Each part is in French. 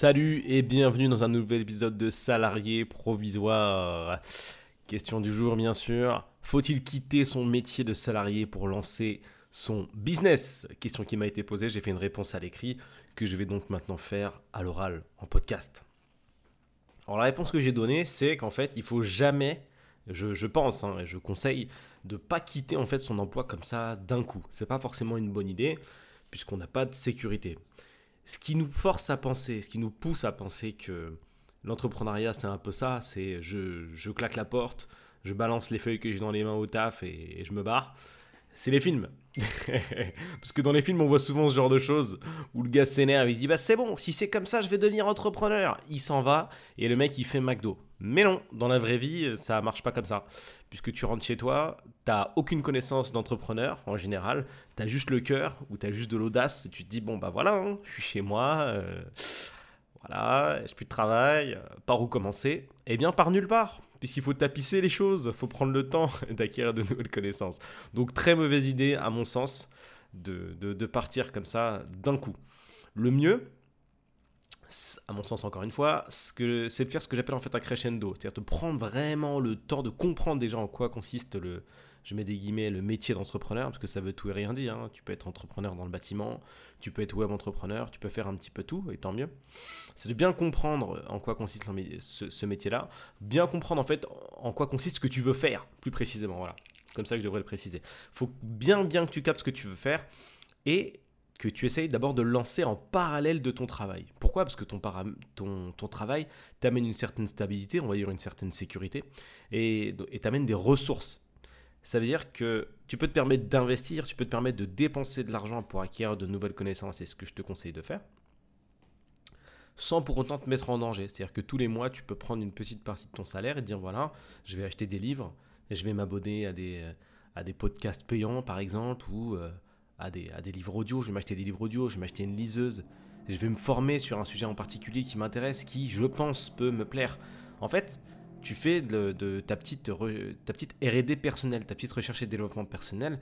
Salut et bienvenue dans un nouvel épisode de Salarié provisoire. Question du jour bien sûr. Faut-il quitter son métier de salarié pour lancer son business? Question qui m'a été posée, j'ai fait une réponse à l'écrit que je vais donc maintenant faire à l'oral en podcast. Alors la réponse que j'ai donnée, c'est qu'en fait, il faut jamais, je, pense hein, et je conseille, de pas quitter en fait son emploi comme ça d'un coup. C'est pas forcément une bonne idée puisqu'on n'a pas de sécurité ce qui nous force à penser, ce qui nous pousse à penser que l'entrepreneuriat, c'est un peu ça, c'est je, claque la porte, je balance les feuilles que j'ai dans les mains au taf et, je me barre. C'est les films. Parce que dans les films, on voit souvent ce genre de choses où le gars s'énerve, il dit Bah c'est bon, si c'est comme ça, je vais devenir entrepreneur. Il s'en va et le mec, il fait McDo. Mais non, dans la vraie vie, ça marche pas comme ça. Puisque tu rentres chez toi, tu n'as aucune connaissance d'entrepreneur en général, tu as juste le cœur ou tu as juste de l'audace et tu te dis bon bah voilà, hein, je suis chez moi, euh, voilà, j'ai plus de travail, euh, par où commencer? Eh bien par nulle part, puisqu'il faut tapisser les choses, il faut prendre le temps d'acquérir de nouvelles connaissances. Donc très mauvaise idée à mon sens de, partir comme ça d'un coup. Le mieux, à mon sens encore une fois, c'est de faire ce que j'appelle en fait un crescendo, c'est-à-dire de prendre vraiment le temps de comprendre déjà en quoi consiste le, je mets des guillemets, le métier d'entrepreneur, parce que ça veut tout et rien dire. Hein. Tu peux être entrepreneur dans le bâtiment, tu peux être web entrepreneur, tu peux faire un petit peu tout, et tant mieux. C'est de bien comprendre en quoi consiste ce, métier-là, bien comprendre en fait en quoi consiste ce que tu veux faire, plus précisément. Voilà, comme ça que je devrais le préciser. Faut bien bien que tu captes ce que tu veux faire, et que tu essayes d'abord de lancer en parallèle de ton travail. Pourquoi? Parce que ton, ton travail t'amène une certaine stabilité, on va dire une certaine sécurité, et t'amène des ressources. Ça veut dire que tu peux te permettre d'investir, tu peux te permettre de dépenser de l'argent pour acquérir de nouvelles connaissances, c'est ce que je te conseille de faire, sans pour autant te mettre en danger. C'est-à-dire que tous les mois, tu peux prendre une petite partie de ton salaire et dire voilà, je vais acheter des livres, et je vais m'abonner à des, à des podcasts payants par exemple, ou... Euh, à des, livres audio, je vais m'acheter des livres audio, je vais m'acheter une liseuse, je vais me former sur un sujet en particulier qui m'intéresse, qui, je pense, peut me plaire. En fait, tu fais de, ta petite, RD personnelle, ta petite recherche et développement personnel,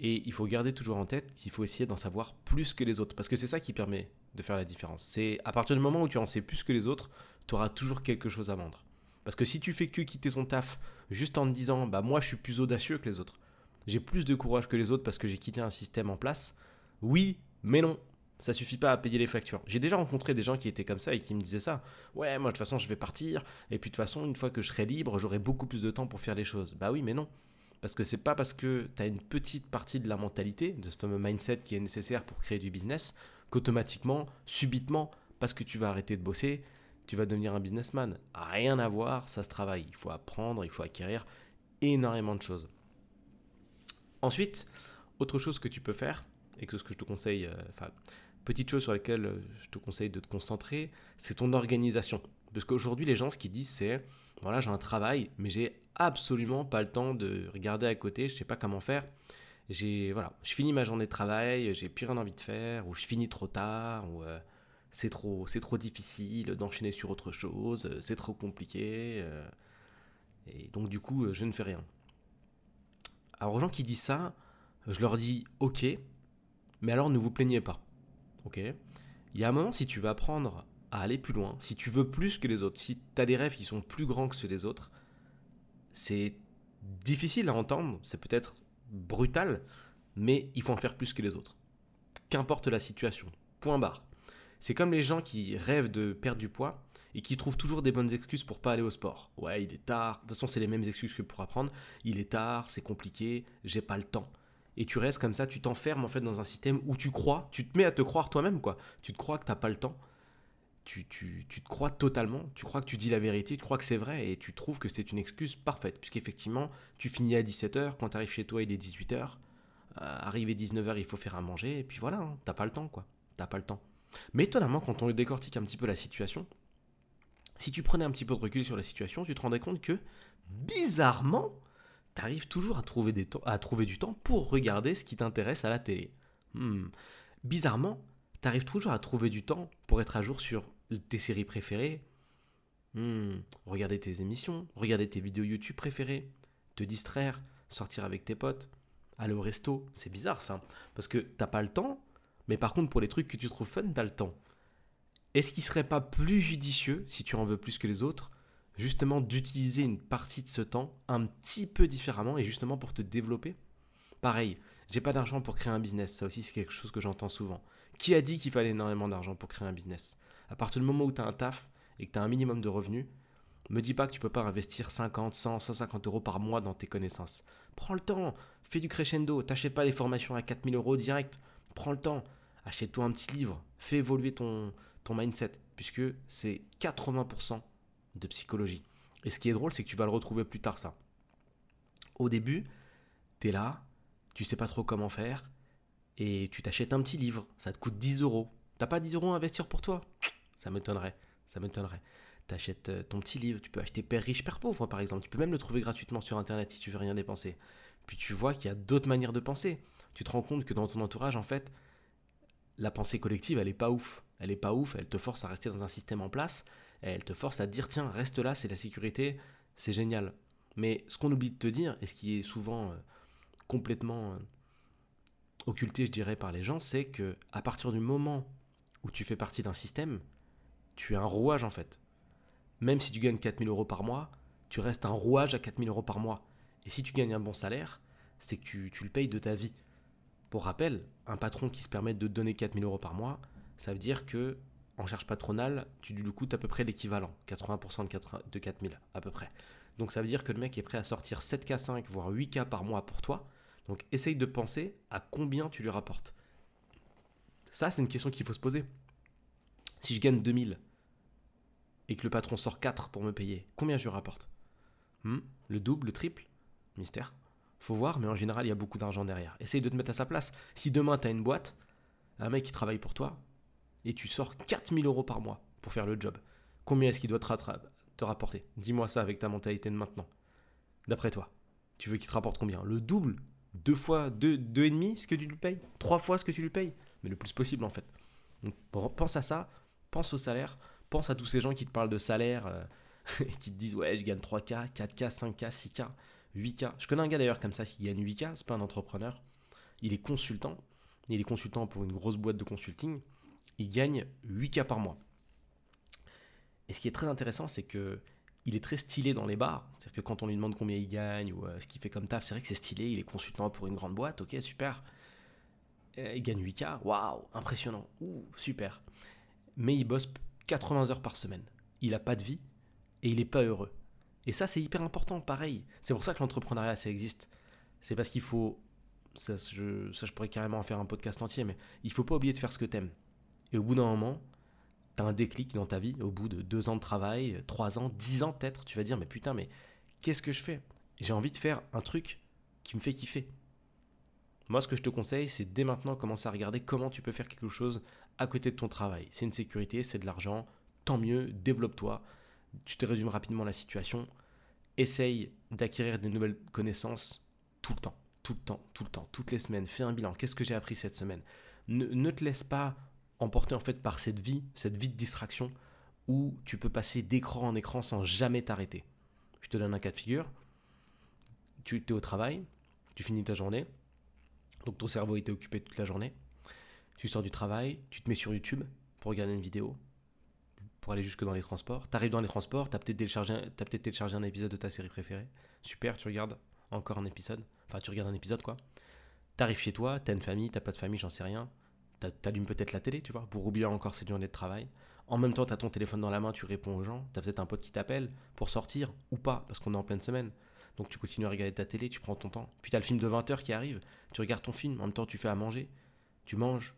et il faut garder toujours en tête qu'il faut essayer d'en savoir plus que les autres, parce que c'est ça qui permet de faire la différence. C'est à partir du moment où tu en sais plus que les autres, tu auras toujours quelque chose à vendre. Parce que si tu fais que quitter ton taf juste en te disant, bah moi je suis plus audacieux que les autres, j'ai plus de courage que les autres parce que j'ai quitté un système en place. Oui, mais non. Ça suffit pas à payer les factures. J'ai déjà rencontré des gens qui étaient comme ça et qui me disaient ça. Ouais, moi de toute façon je vais partir. Et puis de toute façon, une fois que je serai libre, j'aurai beaucoup plus de temps pour faire les choses. Bah oui, mais non. Parce que c'est pas parce que tu as une petite partie de la mentalité, de ce fameux mindset qui est nécessaire pour créer du business, qu'automatiquement, subitement, parce que tu vas arrêter de bosser, tu vas devenir un businessman. Rien à voir, ça se travaille. Il faut apprendre, il faut acquérir énormément de choses. Ensuite, autre chose que tu peux faire, et que ce que je te conseille, euh, petite chose sur laquelle euh, je te conseille de te concentrer, c'est ton organisation. Parce qu'aujourd'hui, les gens, ce qu'ils disent, c'est voilà, j'ai un travail, mais j'ai absolument pas le temps de regarder à côté, je sais pas comment faire. J'ai voilà, je finis ma journée de travail, j'ai plus rien envie de faire, ou je finis trop tard, ou euh, c'est trop, c'est trop difficile d'enchaîner sur autre chose, c'est trop compliqué, et donc du coup, je ne fais rien. Alors aux gens qui disent ça, je leur dis ok, mais alors ne vous plaignez pas. Ok Il y a un moment, si tu veux apprendre à aller plus loin, si tu veux plus que les autres, si tu as des rêves qui sont plus grands que ceux des autres, c'est difficile à entendre, c'est peut-être brutal, mais il faut en faire plus que les autres. Qu'importe la situation. Point barre. C'est comme les gens qui rêvent de perdre du poids et qui trouvent toujours des bonnes excuses pour pas aller au sport. Ouais, il est tard. De toute façon, c'est les mêmes excuses que pour apprendre. Il est tard, c'est compliqué, j'ai pas le temps. Et tu restes comme ça, tu t'enfermes en fait dans un système où tu crois, tu te mets à te croire toi-même quoi. Tu te crois que t'as pas le temps. Tu, tu, tu, te crois totalement, tu crois que tu dis la vérité, tu crois que c'est vrai et tu trouves que c'est une excuse parfaite. Puisqu'effectivement, tu finis à 17h, quand tu arrives chez toi il est 18h, euh, arrivé 19h il faut faire à manger et puis voilà, hein, t'as pas le temps quoi. T'as pas le temps. Mais étonnamment, quand on décortique un petit peu la situation, si tu prenais un petit peu de recul sur la situation, tu te rendais compte que, bizarrement, tu arrives toujours à trouver, du temps pour regarder ce qui t'intéresse à la télé. Hmm. Bizarrement, tu arrives toujours à trouver du temps pour être à jour sur tes séries préférées, hmm. regarder tes émissions, regarder tes vidéos YouTube préférées, te distraire, sortir avec tes potes, aller au resto. C'est bizarre ça, parce que t'as pas le temps, mais par contre pour les trucs que tu trouves fun, t'as le temps. est-ce qu'il serait pas plus judicieux, si tu en veux plus que les autres, justement d'utiliser une partie de ce temps un petit peu différemment et justement pour te développer Pareil, j'ai pas d'argent pour créer un business, ça aussi c'est quelque chose que j'entends souvent. Qui a dit qu'il fallait énormément d'argent pour créer un business? À partir du moment où tu as un taf et que tu as un minimum de revenus, me dis pas que tu peux pas investir 50, 100, 150 euros par mois dans tes connaissances. Prends le temps, fais du crescendo, t'achètes pas des formations à 4000 euros direct. Prends le temps, achète-toi un petit livre, fais évoluer ton, ton mindset, puisque c'est 80% de psychologie. Et ce qui est drôle, c'est que tu vas le retrouver plus tard, ça. Au début, tu es là, tu sais pas trop comment faire, et tu t'achètes un petit livre, ça te coûte 10 euros. T'as pas 10 euros à investir pour toi? Ça m'étonnerait, ça m'étonnerait t'achètes euh, ton petit livre, tu peux acheter Père riche, Père pauvre par exemple, tu peux même le trouver gratuitement sur internet si tu veux rien dépenser. Puis tu vois qu'il y a d'autres manières de penser. Tu te rends compte que dans ton entourage, en fait, la pensée collective, elle est pas ouf. Elle est pas ouf, elle te force à rester dans un système en place, elle te force à te dire tiens, reste là, c'est la sécurité, c'est génial. Mais ce qu'on oublie de te dire, et ce qui est souvent euh, complètement euh, occulté, je dirais, par les gens, c'est que à partir du moment où tu fais partie d'un système, tu es un rouage en fait même si tu gagnes 4000 euros par mois, tu restes un rouage à 4000 euros par mois. Et si tu gagnes un bon salaire, c'est que tu, le payes de ta vie. Pour rappel, un patron qui se permet de te donner 4000 euros par mois, ça veut dire que en charge patronale, tu lui coûtes à peu près l'équivalent, 80% de 4000 à peu près. Donc ça veut dire que le mec est prêt à sortir 7K5, voire 8K par mois pour toi. Donc essaye de penser à combien tu lui rapportes. Ça, c'est une question qu'il faut se poser. Si je gagne 2000, et que le patron sort 4 pour me payer, combien je rapporte? Hmm Le double, le triple? Mystère. Faut voir, mais en général, il y a beaucoup d'argent derrière. Essaye de te mettre à sa place. Si demain, tu as une boîte, un mec qui travaille pour toi, et tu sors 4000 euros par mois pour faire le job, combien est-ce qu'il doit te, te rapporter? Dis-moi ça avec ta mentalité de maintenant. D'après toi, tu veux qu'il te rapporte combien? Le double? Deux fois, deux, deux et demi ce que tu lui payes? Trois fois ce que tu lui payes? Mais le plus possible en fait. Donc, pense à ça, pense au salaire, pense à tous ces gens qui te parlent de salaire, euh, qui te disent ouais, je gagne 3K, 4K, 5K, 6K, 8K. Je connais un gars d'ailleurs comme ça qui gagne 8K, c'est pas un entrepreneur. Il est consultant. Il est consultant pour une grosse boîte de consulting. Il gagne 8K par mois. Et ce qui est très intéressant, c'est que il est très stylé dans les bars. C'est-à-dire que quand on lui demande combien il gagne ou euh, ce qu'il fait comme taf, c'est vrai que c'est stylé. Il est consultant pour une grande boîte, ok, super. Euh, il gagne 8K, waouh, impressionnant, ouh, super. Mais il bosse 80 heures par semaine. Il n'a pas de vie et il n'est pas heureux. Et ça, c'est hyper important, pareil. C'est pour ça que l'entrepreneuriat, ça existe. C'est parce qu'il faut. Ça je, ça, je pourrais carrément en faire un podcast entier, mais il faut pas oublier de faire ce que t'aimes. Et au bout d'un moment, tu as un déclic dans ta vie, au bout de deux ans de travail, trois ans, dix ans peut-être, tu vas dire, mais putain, mais qu'est-ce que je fais? J'ai envie de faire un truc qui me fait kiffer. Moi, ce que je te conseille, c'est dès maintenant commencer à regarder comment tu peux faire quelque chose à côté de ton travail. C'est une sécurité, c'est de l'argent, tant mieux, développe-toi. Je te résume rapidement la situation. Essaye d'acquérir des nouvelles connaissances tout le temps, tout le temps, tout le temps, toutes les semaines. Fais un bilan. Qu'est-ce que j'ai appris cette semaine? Ne, te laisse pas emporter en fait par cette vie, cette vie de distraction où tu peux passer d'écran en écran sans jamais t'arrêter. Je te donne un cas de figure. Tu es au travail, tu finis ta journée, donc ton cerveau était occupé toute la journée tu sors du travail, tu te mets sur YouTube pour regarder une vidéo, pour aller jusque dans les transports. Tu arrives dans les transports, tu as peut-être téléchargé, un épisode de ta série préférée. Super, tu regardes encore un épisode. Enfin, tu regardes un épisode, quoi. Tu arrives chez toi, tu as une famille, t'as pas de famille, j'en sais rien. Tu allumes peut-être la télé, tu vois, pour oublier encore cette journée de travail. En même temps, tu as ton téléphone dans la main, tu réponds aux gens. Tu as peut-être un pote qui t'appelle pour sortir ou pas, parce qu'on est en pleine semaine. Donc tu continues à regarder ta télé, tu prends ton temps. Puis tu as le film de 20h qui arrive, tu regardes ton film, en même temps tu fais à manger, tu manges,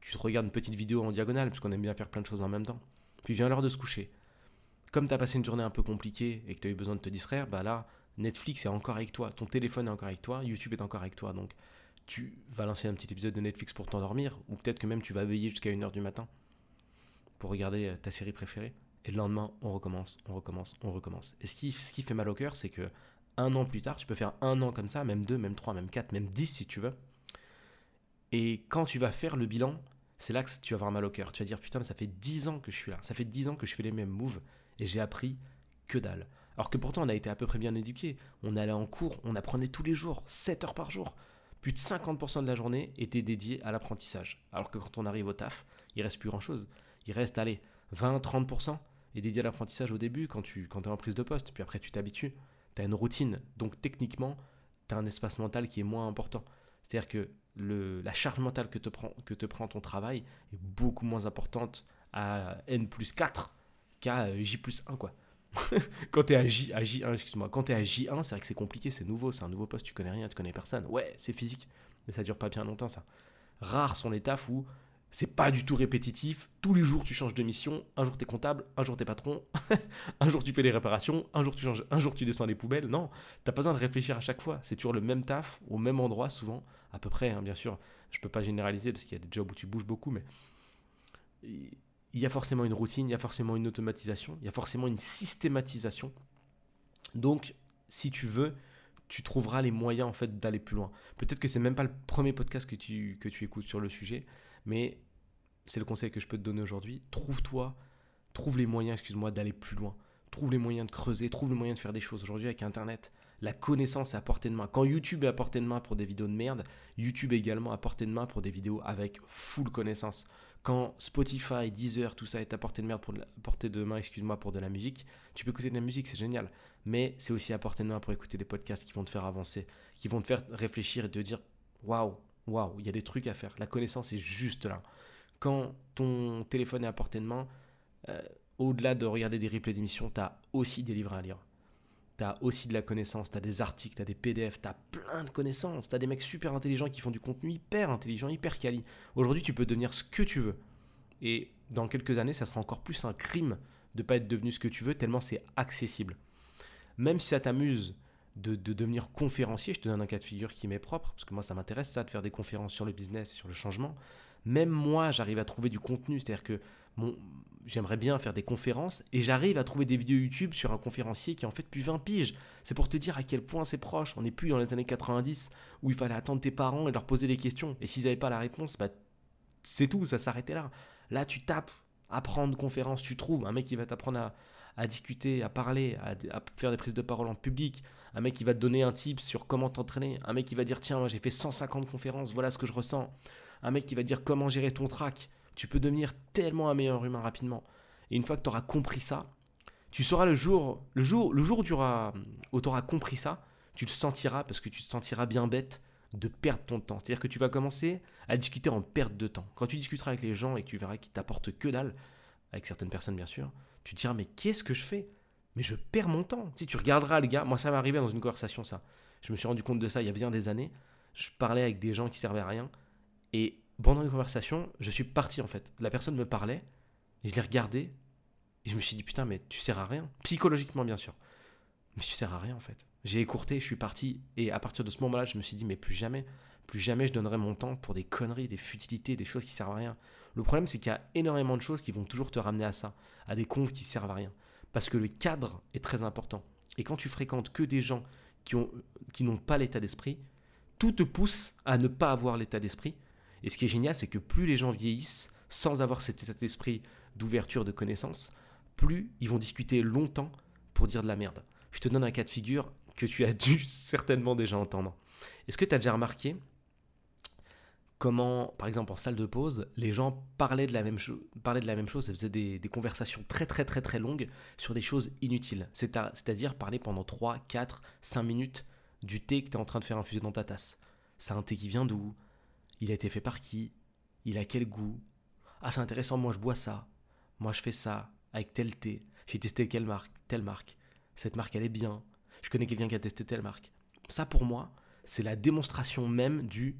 tu regardes une petite vidéo en diagonale, parce qu'on aime bien faire plein de choses en même temps. Puis vient l'heure de se coucher. Comme tu as passé une journée un peu compliquée et que tu as eu besoin de te distraire, bah là, Netflix est encore avec toi, ton téléphone est encore avec toi, YouTube est encore avec toi. Donc tu vas lancer un petit épisode de Netflix pour t'endormir, ou peut-être que même tu vas veiller jusqu'à 1h du matin pour regarder euh, ta série préférée. Et le lendemain, on recommence, on recommence, on recommence. Et ce qui, ce qui fait mal au cœur, c'est que un an plus tard, tu peux faire un an comme ça, même deux, même trois, même quatre, même dix si tu veux. Et quand tu vas faire le bilan, c'est là que tu vas avoir mal au cœur. Tu vas dire putain, mais ça fait 10 ans que je suis là. Ça fait 10 ans que je fais les mêmes moves et j'ai appris que dalle. Alors que pourtant, on a été à peu près bien éduqués. On allait en cours, on apprenait tous les jours, 7 heures par jour. Plus de 50% de la journée était dédiée à l'apprentissage. Alors que quand on arrive au taf, il reste plus grand chose. il reste, allez, 20-30% est dédié à l'apprentissage au début quand tu quand es en prise de poste. Puis après, tu t'habitues. Tu as une routine. Donc techniquement, tu as un espace mental qui est moins important. C'est-à-dire que la charge mentale que te, prend, que te prend ton travail est beaucoup moins importante à N plus 4 qu'à J plus 1. Quoi. quand tu es à, à J1, excuse-moi, quand tu es à J1, c'est vrai que c'est compliqué, c'est nouveau, c'est un nouveau poste, tu connais rien, tu connais personne. Ouais, c'est physique, mais ça dure pas bien longtemps ça. Rares sont les tafs où c'est pas du tout répétitif. Tous les jours, tu changes de mission. Un jour, tu es comptable. Un jour, tu es patron. un jour, tu fais les réparations. Un jour, tu changes. Un jour, tu descends les poubelles. Non, t'as pas besoin de réfléchir à chaque fois. C'est toujours le même taf, au même endroit, souvent. À peu près, hein, bien sûr. Je peux pas généraliser parce qu'il y a des jobs où tu bouges beaucoup, mais il y a forcément une routine, il y a forcément une automatisation, il y a forcément une systématisation. Donc, si tu veux, tu trouveras les moyens en fait d'aller plus loin. Peut-être que c'est même pas le premier podcast que tu, que tu écoutes sur le sujet, mais c'est le conseil que je peux te donner aujourd'hui. Trouve-toi, trouve les moyens, excuse-moi, d'aller plus loin. Trouve les moyens de creuser, trouve les moyens de faire des choses. Aujourd'hui, avec Internet, la connaissance est à portée de main. Quand YouTube est à portée de main pour des vidéos de merde, YouTube est également à portée de main pour des vidéos avec full connaissance. Quand Spotify, Deezer, tout ça est à portée de pour de main, excuse-moi, pour de la musique, tu peux écouter de la musique, c'est génial. Mais c'est aussi à portée de main pour écouter des podcasts qui vont te faire avancer, qui vont te faire réfléchir et te dire waouh, waouh, il y a des trucs à faire. La connaissance est juste là. Quand ton téléphone est à portée de main, euh, au-delà de regarder des replays d'émissions, tu as aussi des livres à lire. Tu as aussi de la connaissance, tu as des articles, tu as des PDF, tu as plein de connaissances. Tu as des mecs super intelligents qui font du contenu hyper intelligent, hyper quali. Aujourd'hui, tu peux devenir ce que tu veux. Et dans quelques années, ça sera encore plus un crime de pas être devenu ce que tu veux, tellement c'est accessible. Même si ça t'amuse de, devenir conférencier, je te donne un cas de figure qui m'est propre, parce que moi ça m'intéresse ça de faire des conférences sur le business et sur le changement. Même moi, j'arrive à trouver du contenu, c'est-à-dire que j'aimerais bien faire des conférences et j'arrive à trouver des vidéos YouTube sur un conférencier qui en fait depuis 20 piges. C'est pour te dire à quel point c'est proche. On n'est plus dans les années 90 où il fallait attendre tes parents et leur poser des questions. Et s'ils n'avaient pas la réponse, bah, c'est tout, ça s'arrêtait là. Là, tu tapes, apprendre conférence, tu trouves un mec qui va t'apprendre à, à discuter, à parler, à, faire des prises de parole en public, un mec qui va te donner un tip sur comment t'entraîner, un mec qui va dire tiens, j'ai fait 150 conférences, voilà ce que je ressens, un mec qui va dire comment gérer ton track. Tu peux devenir tellement un meilleur humain rapidement. Et une fois que tu auras compris ça, tu sauras le jour, le jour, le jour où tu auras, compris ça, tu le sentiras parce que tu te sentiras bien bête de perdre ton temps. C'est-à-dire que tu vas commencer à discuter en perte de temps. Quand tu discuteras avec les gens et que tu verras qu'ils t'apportent que dalle, avec certaines personnes bien sûr, tu te diras mais qu'est-ce que je fais? Mais je perds mon temps. Si tu regarderas le gars, moi ça m'est arrivé dans une conversation ça. Je me suis rendu compte de ça il y a bien des années. Je parlais avec des gens qui servaient à rien et pendant une conversation, je suis parti en fait. La personne me parlait je l'ai regardé et je me suis dit putain mais tu sers à rien. Psychologiquement bien sûr. Mais tu sers à rien en fait. J'ai écourté, je suis parti et à partir de ce moment-là, je me suis dit mais plus jamais, plus jamais je donnerai mon temps pour des conneries, des futilités, des choses qui servent à rien. Le problème c'est qu'il y a énormément de choses qui vont toujours te ramener à ça, à des confs qui servent à rien. Parce que le cadre est très important. Et quand tu fréquentes que des gens qui, ont, qui n'ont pas l'état d'esprit, tout te pousse à ne pas avoir l'état d'esprit et ce qui est génial, c'est que plus les gens vieillissent sans avoir cet état d'esprit d'ouverture de connaissance, plus ils vont discuter longtemps pour dire de la merde. Je te donne un cas de figure que tu as dû certainement déjà entendre. Est-ce que tu as déjà remarqué comment, par exemple en salle de pause, les gens parlaient de la même, parlaient de la même chose faisaient des, des, conversations très très très très longues sur des choses inutiles? C'est-à-dire parler pendant 3, 4, 5 minutes du thé que tu es en train de faire infuser dans ta tasse. C'est un thé qui vient d'où? Il a été fait par qui? Il a quel goût? Ah, c'est intéressant, moi je bois ça. Moi je fais ça avec tel thé. J'ai testé quelle marque Telle marque. Cette marque, elle est bien. Je connais quelqu'un qui a testé telle marque. Ça, pour moi, c'est la démonstration même du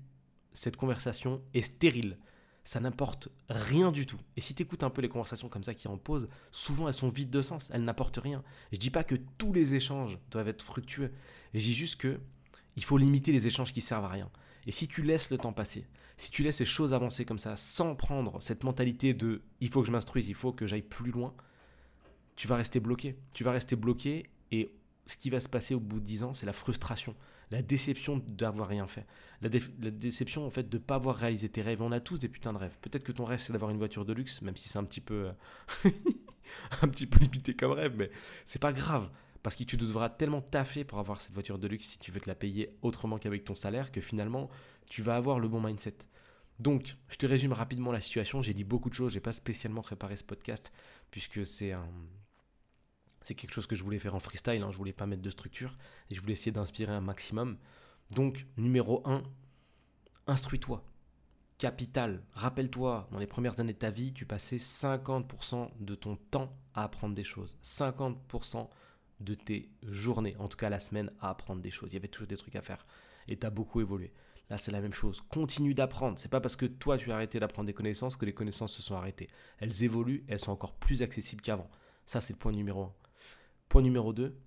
cette conversation est stérile. Ça n'apporte rien du tout. Et si tu écoutes un peu les conversations comme ça qui en posent, souvent elles sont vides de sens, elles n'apportent rien. Je dis pas que tous les échanges doivent être fructueux. Je dis juste que il faut limiter les échanges qui servent à rien. Et si tu laisses le temps passer, si tu laisses les choses avancer comme ça, sans prendre cette mentalité de il faut que je m'instruise, il faut que j'aille plus loin, tu vas rester bloqué. Tu vas rester bloqué et ce qui va se passer au bout de 10 ans, c'est la frustration, la déception d'avoir rien fait. La, déception en fait de ne pas avoir réalisé tes rêves. On a tous des putains de rêves. Peut-être que ton rêve c'est d'avoir une voiture de luxe, même si c'est un petit peu euh, un petit peu limité comme rêve, mais c'est pas grave. Parce que tu devras tellement taffer pour avoir cette voiture de luxe si tu veux te la payer autrement qu'avec ton salaire que finalement tu vas avoir le bon mindset. Donc, je te résume rapidement la situation. J'ai dit beaucoup de choses. J'ai pas spécialement préparé ce podcast puisque c'est un, c'est quelque chose que je voulais faire en freestyle. Hein. Je voulais pas mettre de structure et je voulais essayer d'inspirer un maximum. Donc, numéro 1, instruis-toi. Capital. Rappelle-toi, dans les premières années de ta vie, tu passais 50% de ton temps à apprendre des choses. 50% de tes journées, en tout cas la semaine, à apprendre des choses. Il y avait toujours des trucs à faire. Et tu as beaucoup évolué. Là, c'est la même chose. Continue d'apprendre. C'est pas parce que toi, tu as arrêté d'apprendre des connaissances que les connaissances se sont arrêtées. Elles évoluent, elles sont encore plus accessibles qu'avant. Ça, c'est le point numéro un. Point numéro 2,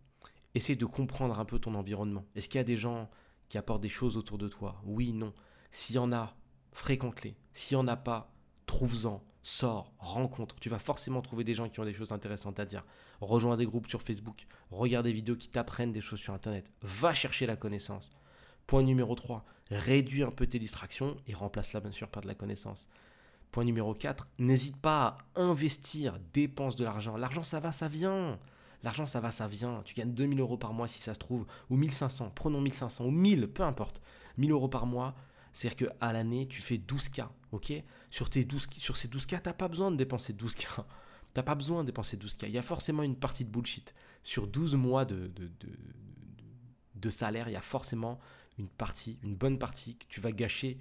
essaye de comprendre un peu ton environnement. Est-ce qu'il y a des gens qui apportent des choses autour de toi? Oui, non. S'il y en a, fréquente-les. S'il n'y en a pas, trouve-en, sors, rencontre. Tu vas forcément trouver des gens qui ont des choses intéressantes à dire. Rejoins des groupes sur Facebook, regarde des vidéos qui t'apprennent des choses sur Internet. Va chercher la connaissance. Point numéro 3, réduis un peu tes distractions et remplace-la bien sûr par de la connaissance. Point numéro 4, n'hésite pas à investir, dépense de l'argent. L'argent ça va, ça vient. L'argent, ça va, ça vient. Tu gagnes 2000 euros par mois si ça se trouve, ou 1500. Prenons 1500 ou 1000, peu importe. 1000 euros par mois, c'est-à-dire qu'à l'année, tu fais 12K. ok? Sur, tes 12, sur ces 12K, tu n'as pas besoin de dépenser 12K. Tu n'as pas besoin de dépenser 12K. Il y a forcément une partie de bullshit. Sur 12 mois de, de, de, salaire, il y a forcément une partie, une bonne partie que tu vas gâcher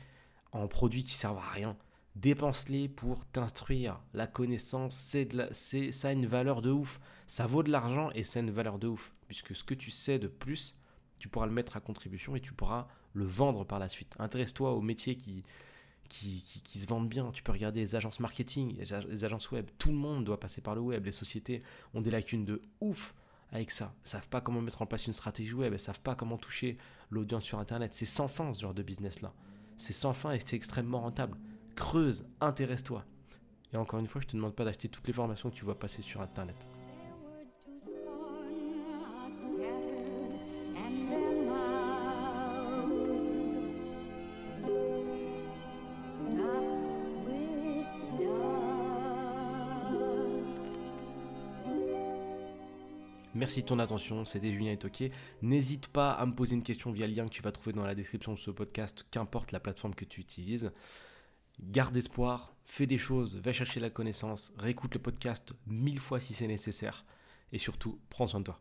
en produits qui servent à rien dépense-les pour t'instruire. La connaissance, c'est ça a une valeur de ouf. Ça vaut de l'argent et c'est une valeur de ouf. Puisque ce que tu sais de plus, tu pourras le mettre à contribution et tu pourras le vendre par la suite. Intéresse-toi aux métiers qui, qui, qui, se vendent bien. Tu peux regarder les agences marketing, les agences web. Tout le monde doit passer par le web. Les sociétés ont des lacunes de ouf avec ça. Elles savent pas comment mettre en place une stratégie web. Elles savent pas comment toucher l'audience sur Internet. C'est sans fin ce genre de business-là. C'est sans fin et c'est extrêmement rentable creuse, intéresse-toi. Et encore une fois, je te demande pas d'acheter toutes les formations que tu vois passer sur Internet. Merci de ton attention, c'était Julien Etoquet. N'hésite pas à me poser une question via le lien que tu vas trouver dans la description de ce podcast, qu'importe la plateforme que tu utilises. Garde espoir, fais des choses, va chercher la connaissance, réécoute le podcast mille fois si c'est nécessaire, et surtout, prends soin de toi.